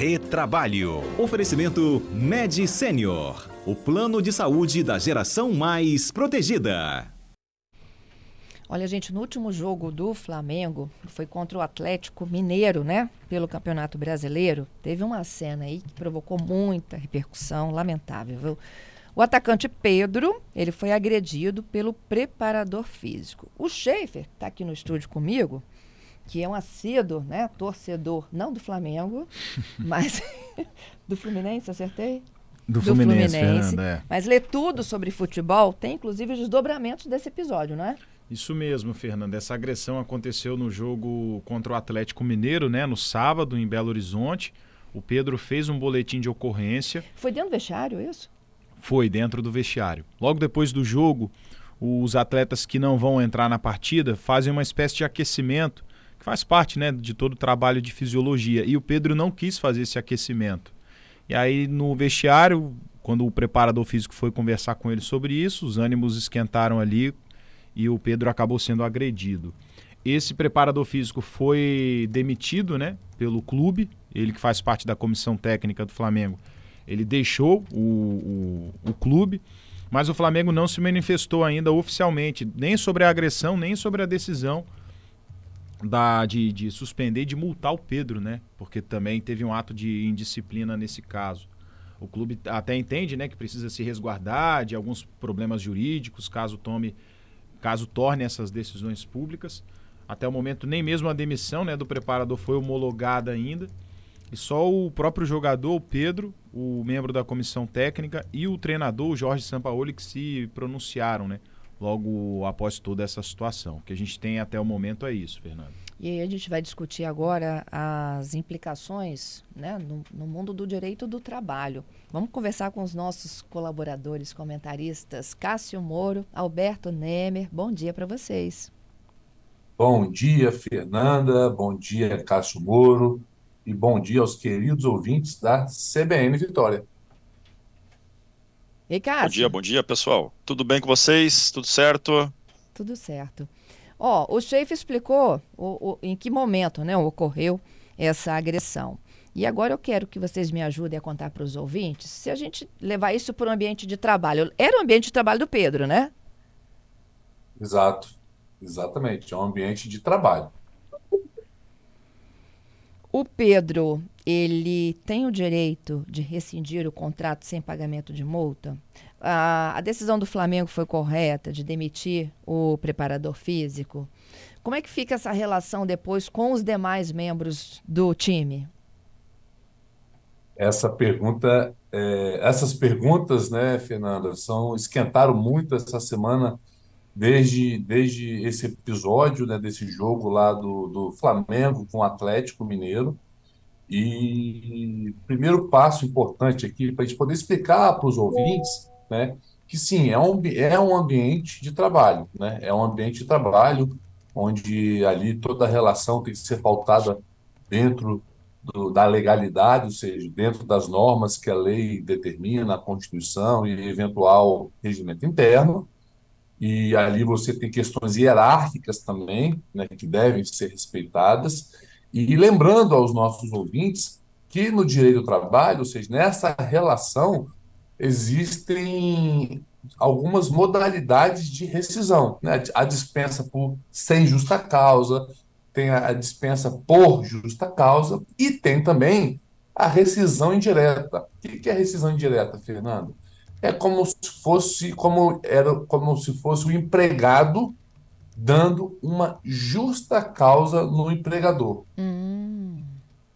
Retrabalho. Oferecimento Med Senior. O plano de saúde da geração mais protegida. Olha, gente, no último jogo do Flamengo, foi contra o Atlético Mineiro, né? Pelo Campeonato Brasileiro, teve uma cena aí que provocou muita repercussão, lamentável, viu? O atacante Pedro, ele foi agredido pelo preparador físico. O Schaefer, que está aqui no estúdio comigo, que é um assíduo, né, torcedor, não do Flamengo, mas do Fluminense, acertei? Do, do Fluminense, Fluminense Fernanda, é. mas lê tudo sobre futebol, tem inclusive os desdobramentos desse episódio, não é? Isso mesmo, Fernanda. Essa agressão aconteceu no jogo contra o Atlético Mineiro, né, no sábado, em Belo Horizonte. O Pedro fez um boletim de ocorrência. Foi dentro do vestiário isso? Foi dentro do vestiário. Logo depois do jogo, os atletas que não vão entrar na partida fazem uma espécie de aquecimento que faz parte né, de todo o trabalho de fisiologia. E o Pedro não quis fazer esse aquecimento. E aí no vestiário, quando o preparador físico foi conversar com ele sobre isso, os ânimos esquentaram ali e o Pedro acabou sendo agredido. Esse preparador físico foi demitido né, pelo clube, ele que faz parte da comissão técnica do Flamengo. Ele deixou o, o, o clube, mas o Flamengo não se manifestou ainda oficialmente, nem sobre a agressão, nem sobre a decisão da, de, de suspender e de multar o Pedro, né? Porque também teve um ato de indisciplina nesse caso. O clube até entende, né, que precisa se resguardar de alguns problemas jurídicos caso tome, caso torne essas decisões públicas. Até o momento nem mesmo a demissão, né, do preparador foi homologada ainda. E só o próprio jogador, o Pedro, o membro da comissão técnica e o treinador, o Jorge Sampaoli, que se pronunciaram, né? Logo após toda essa situação. O que a gente tem até o momento é isso, Fernando. E aí a gente vai discutir agora as implicações né, no, no, mundo do direito do trabalho. Vamos conversar com os nossos colaboradores, comentaristas, Cássio Moro, Alberto Nemer. Bom dia para vocês. Bom dia, Fernanda. Bom dia, Cássio Moro. E bom dia aos queridos ouvintes da CBN Vitória. E Cássio? Bom dia, bom dia, pessoal. Tudo bem com vocês? Tudo certo? Tudo certo. Ó, o chefe explicou o, o, em que momento né, ocorreu essa agressão. E agora eu quero que vocês me ajudem a contar para os ouvintes se a gente levar isso para o ambiente de trabalho. Era o ambiente de trabalho do Pedro, né? Exato, exatamente. É um ambiente de trabalho. O Pedro, ele tem o direito de rescindir o contrato sem pagamento de multa? A, a decisão do Flamengo foi correta de demitir o preparador físico? Como é que fica essa relação depois com os demais membros do time? Essa pergunta, é, essas perguntas, né, Fernanda, são esquentaram muito essa semana desde, desde esse episódio, né, desse jogo lá do, do Flamengo com o Atlético Mineiro. E primeiro passo importante aqui para a gente poder explicar para os ouvintes, né, que sim, é um, é um ambiente de trabalho, né, é um ambiente de trabalho onde ali toda a relação tem que ser pautada dentro do, da legalidade, ou seja, dentro das normas que a lei determina, a Constituição e eventual regimento interno, e ali você tem questões hierárquicas também, né, que devem ser respeitadas. E lembrando aos nossos ouvintes que no direito do trabalho, ou seja, nessa relação, existem algumas modalidades de rescisão. Né? A dispensa por sem justa causa, tem a dispensa por justa causa e tem também a rescisão indireta. O que é rescisão indireta, Fernando? é como se fosse como era como se fosse o empregado dando uma justa causa no empregador. Hum.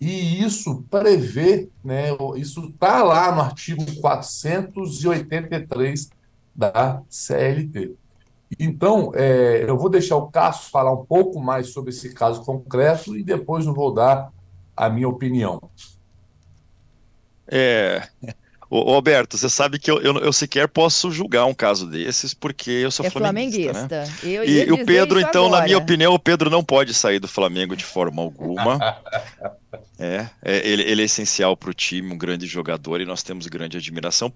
E isso prevê, né, isso está lá no artigo 483 da CLT. Então, é, eu vou deixar o Cássio falar um pouco mais sobre esse caso concreto e depois eu vou dar a minha opinião. É, Ô, Alberto, você sabe que eu, eu, eu, sequer posso julgar um caso desses porque eu sou é flamenguista. Né? flamenguista. Né? Eu e o Pedro, então, agora. na minha opinião, o Pedro não pode sair do Flamengo de forma alguma. é, é ele, ele, é essencial para o time, um grande jogador e nós temos grande admiração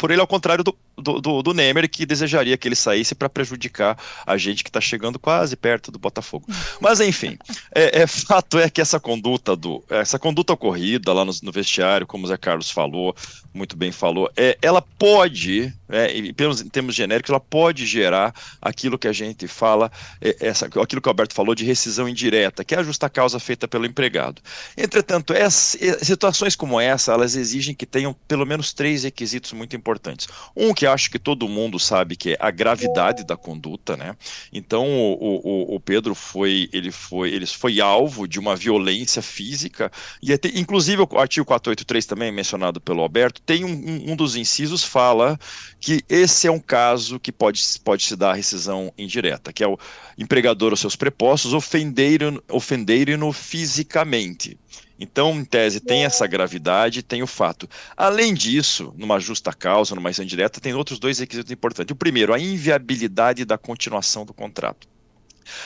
por ele, ao contrário do, do, do, do Neymar que desejaria que ele saísse para prejudicar a gente que está chegando quase perto do Botafogo. Mas enfim, é, é, fato é que essa conduta do essa conduta ocorrida lá no, no vestiário, como o Zé Carlos falou, muito bem falou, é, ela pode, é, em, termos, em termos genéricos, ela pode gerar aquilo que a gente fala, é, essa, aquilo que o Alberto falou de rescisão indireta, que é a justa causa feita pelo empregado. Entretanto, essa, situações como essa, elas exigem que tenham pelo menos três requisitos muito importantes. Um que acho que todo mundo sabe que é a gravidade da conduta, né? Então o, o, o Pedro foi, ele foi, ele foi alvo de uma violência física e até, inclusive o artigo 483 também mencionado pelo Alberto tem um, um dos incisos fala que esse é um caso que pode, pode se dar rescisão indireta, que é o empregador os seus prepostos ofenderem-no ofenderem fisicamente. Então, em tese, tem essa gravidade, tem o fato. Além disso, numa justa causa, numa rescisão indireta, tem outros dois requisitos importantes. O primeiro, a inviabilidade da continuação do contrato.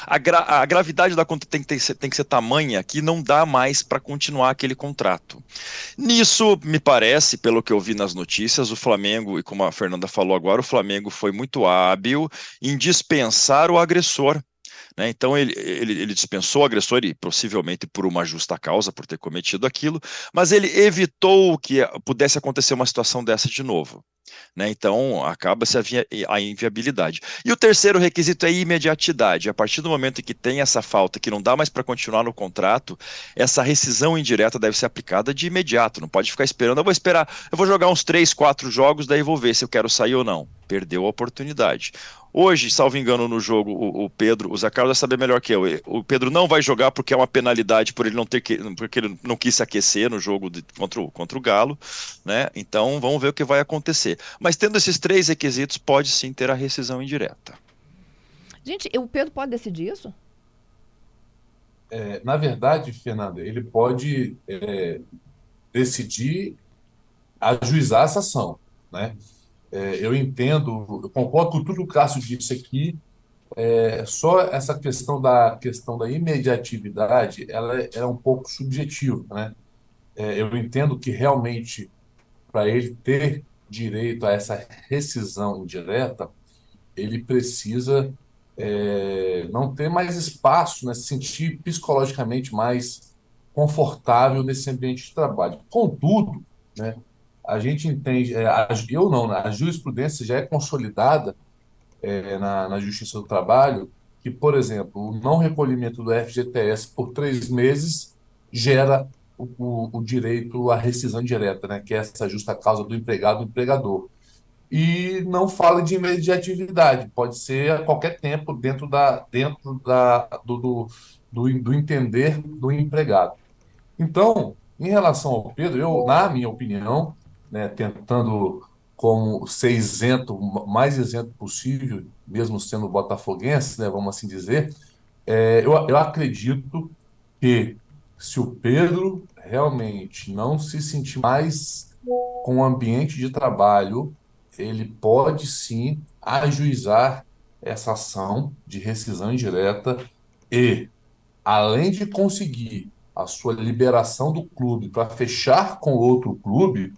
A, gra a gravidade da conta tem que, ter, tem que ser tamanha que não dá mais para continuar aquele contrato. Nisso, me parece, pelo que eu vi nas notícias, o Flamengo, e como a Fernanda falou agora, o Flamengo foi muito hábil em dispensar o agressor né? Então ele, ele, ele, dispensou o agressor, e possivelmente por uma justa causa, por ter cometido aquilo, mas ele evitou que pudesse acontecer uma situação dessa de novo. Né? Então, acaba-se a, a, inviabilidade. E o terceiro requisito é imediatidade. A partir do momento em que tem essa falta, que não dá mais para continuar no contrato, essa rescisão indireta deve ser aplicada de imediato. Não pode ficar esperando. Eu vou esperar, eu vou jogar uns três, quatro jogos, daí vou ver se eu quero sair ou não. Perdeu a oportunidade. Hoje, salvo engano, no jogo, o, o Pedro, o Zé Carlos vai saber melhor que eu. O Pedro não vai jogar porque é uma penalidade por ele não ter que, porque ele não quis se aquecer no jogo de, contra, o, contra o Galo, né? Então vamos ver o que vai acontecer. Mas tendo esses três requisitos, pode sim ter a rescisão indireta. Gente, o Pedro pode decidir isso? É, na verdade, Fernanda, ele pode é, decidir ajuizar essa ação, né? É, eu entendo, eu concordo com tudo que o Cássio disse aqui, é, só essa questão da questão da imediatividade, ela é, é um pouco subjetiva, né? É, eu entendo que realmente para ele ter direito a essa rescisão indireta, ele precisa é, não ter mais espaço, né, se sentir psicologicamente mais confortável nesse ambiente de trabalho. Contudo, né, a gente entende, é, eu não, né, a jurisprudência já é consolidada é, na, na Justiça do Trabalho, que, por exemplo, o não recolhimento do FGTS por três meses gera o, o, o, direito à rescisão direta, né, que é essa justa causa do empregado do empregador. E não fala de imediatividade, pode ser a qualquer tempo dentro, da, dentro da, do, do, do, do entender do empregado. Então, em relação ao Pedro, eu, na minha opinião, né, tentando como ser isento, mais isento possível, mesmo sendo botafoguense, né, vamos assim dizer, é, eu, eu acredito que se o Pedro realmente não se sentir mais com o ambiente de trabalho, ele pode sim ajuizar essa ação de rescisão indireta e, além de conseguir a sua liberação do clube para fechar com outro clube,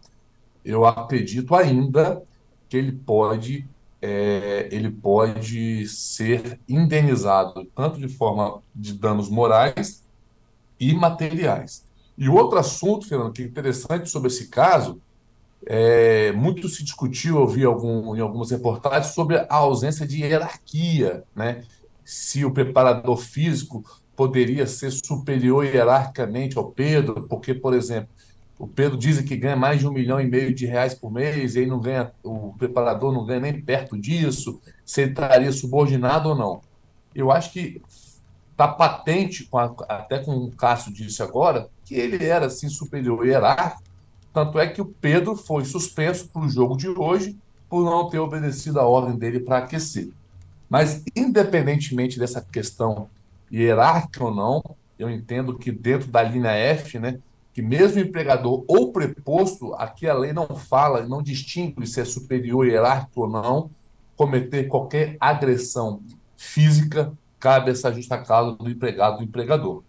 eu acredito ainda que ele pode, é, ele pode ser indenizado tanto de forma de danos morais e materiais. E outro assunto, Fernando, que é interessante sobre esse caso, é, muito se discutiu, eu vi algum, em algumas reportagens, sobre a ausência de hierarquia, né? Se o preparador físico poderia ser superior hierarquicamente ao Pedro, porque, por exemplo, o Pedro diz que ganha mais de um milhão e meio de reais por mês, e aí não ganha, o preparador não ganha nem perto disso, se ele estaria subordinado ou não. Eu acho que está patente, até com o Cássio disse agora, que ele era assim superior hierárquico, tanto é que o Pedro foi suspenso para o jogo de hoje por não ter obedecido a ordem dele para aquecer. Mas, independentemente dessa questão hierárquica ou não, eu entendo que dentro da linha F, né, que mesmo empregador ou preposto, aqui a lei não fala, não distingue se é superior hierárquico ou não, cometer qualquer agressão física, cabe essa justa causa do empregado do empregador.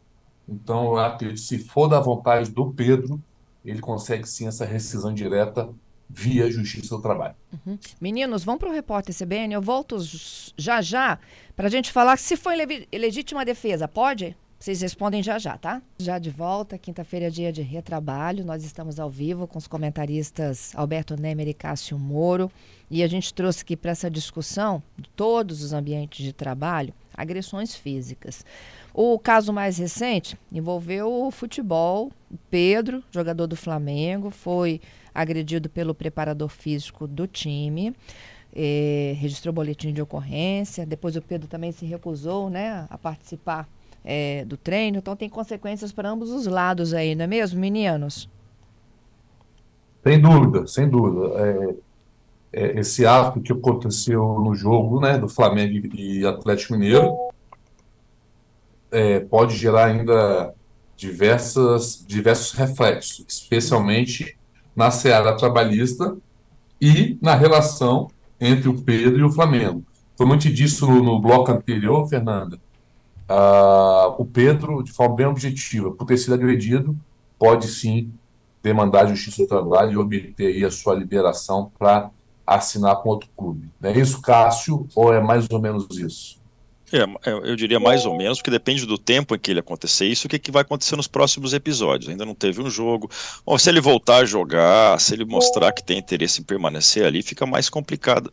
Então, eu acredito se for da vontade do Pedro, ele consegue sim essa rescisão direta via Justiça do Trabalho. Uhum. Meninos, vamos para o repórter CBN. Eu volto já já para a gente falar se foi legítima defesa. Pode? Vocês respondem já já, tá? Já de volta, quinta-feira é dia de retrabalho. Nós estamos ao vivo com os comentaristas Alberto Nemer e Cássio Moro. E a gente trouxe aqui para essa discussão de todos os ambientes de trabalho agressões físicas. O caso mais recente envolveu o futebol. Pedro, jogador do Flamengo, foi agredido pelo preparador físico do time. Eh, registrou boletim de ocorrência. Depois o Pedro também se recusou né, a participar é, do treino. Então tem consequências para ambos os lados aí, não é mesmo, meninos? Sem dúvida, sem dúvida. É, é, esse ato que aconteceu no jogo né, do Flamengo e Atlético Mineiro é, pode gerar ainda diversas, diversos reflexos, especialmente na seara trabalhista e na relação entre o Pedro e o Flamengo. Foi muito disso no, no bloco anterior, Fernanda, Uh, o Pedro, de forma bem objetiva, por ter sido agredido, pode sim demandar a Justiça do Trabalho e obter a sua liberação para assinar com outro clube. É isso, Cássio, ou é mais ou menos isso? É, é, eu diria mais ou menos, porque depende do tempo em que ele acontecer isso, o que, que vai acontecer nos próximos episódios. Ainda não teve um jogo. Bom, se ele voltar a jogar, se ele mostrar que tem interesse em permanecer ali, fica mais complicado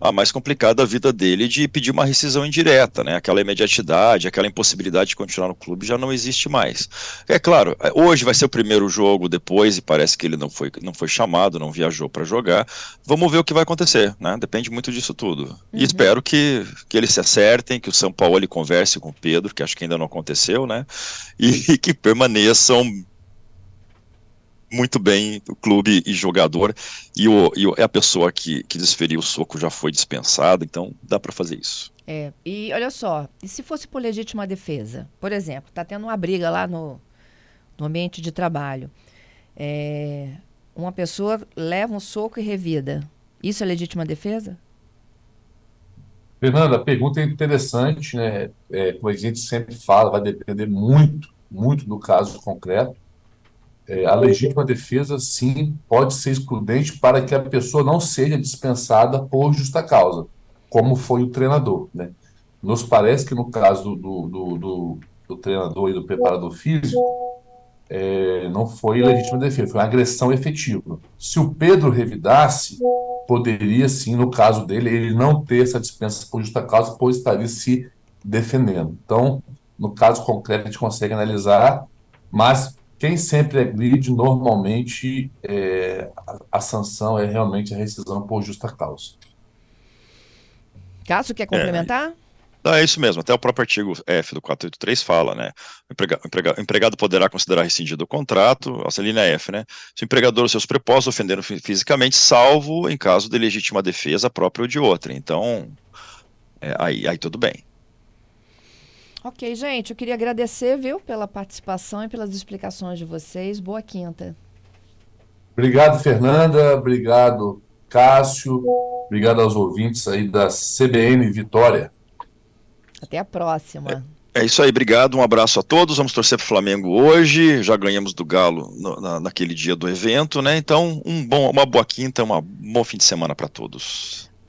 a mais complicada a vida dele de pedir uma rescisão indireta, né? Aquela imediatidade, aquela impossibilidade de continuar no clube já não existe mais. É claro, hoje vai ser o primeiro jogo depois e parece que ele não foi, não foi chamado, não viajou para jogar. Vamos ver o que vai acontecer, né? Depende muito disso tudo. Uhum. E espero que, que eles se acertem, que o São Paulo converse com o Pedro, que acho que ainda não aconteceu, né? E, e que permaneçam muito bem o clube e jogador, e, o, e a pessoa que, que desferiu o soco já foi dispensada, então dá para fazer isso. É, e olha só, e se fosse por legítima defesa? Por exemplo, tá tendo uma briga lá no, no ambiente de trabalho. É, uma pessoa leva um soco e revida. Isso é legítima defesa? Fernanda, a pergunta é interessante, né? É, como a gente sempre fala, vai depender muito, muito do caso concreto é, a legítima defesa, sim, pode ser excludente para que a pessoa não seja dispensada por justa causa, como foi o treinador. Né? Nos parece que no caso do, do, do, do treinador e do preparador físico, é, não foi legítima defesa, foi uma agressão efetiva. Se o Pedro revidasse, poderia sim, no caso dele, ele não ter essa dispensa por justa causa, pois estaria se defendendo. Então, no caso concreto, a gente consegue analisar, mas quem sempre agride, normalmente, é, a, a, sanção é realmente a rescisão por justa causa. Cássio, quer complementar? É, é isso mesmo, até o próprio artigo F do 483 fala, né? O, emprega, o, emprega, o empregado poderá considerar rescindido o contrato, a linha F, né? Se o empregador ou seus prepostos ofenderam fisicamente, salvo em caso de legítima defesa própria ou de outra. Então, é, aí, aí tudo bem. Ok, gente, eu queria agradecer, viu, pela participação e pelas explicações de vocês. Boa quinta. Obrigado, Fernanda. Obrigado, Cássio. Obrigado aos ouvintes aí da CBN Vitória. Até a próxima. É, é isso aí, obrigado. Um abraço a todos. Vamos torcer para o Flamengo hoje. Já ganhamos do Galo no, na, naquele dia do evento, né? Então, um bom, uma boa quinta, um bom fim de semana para todos.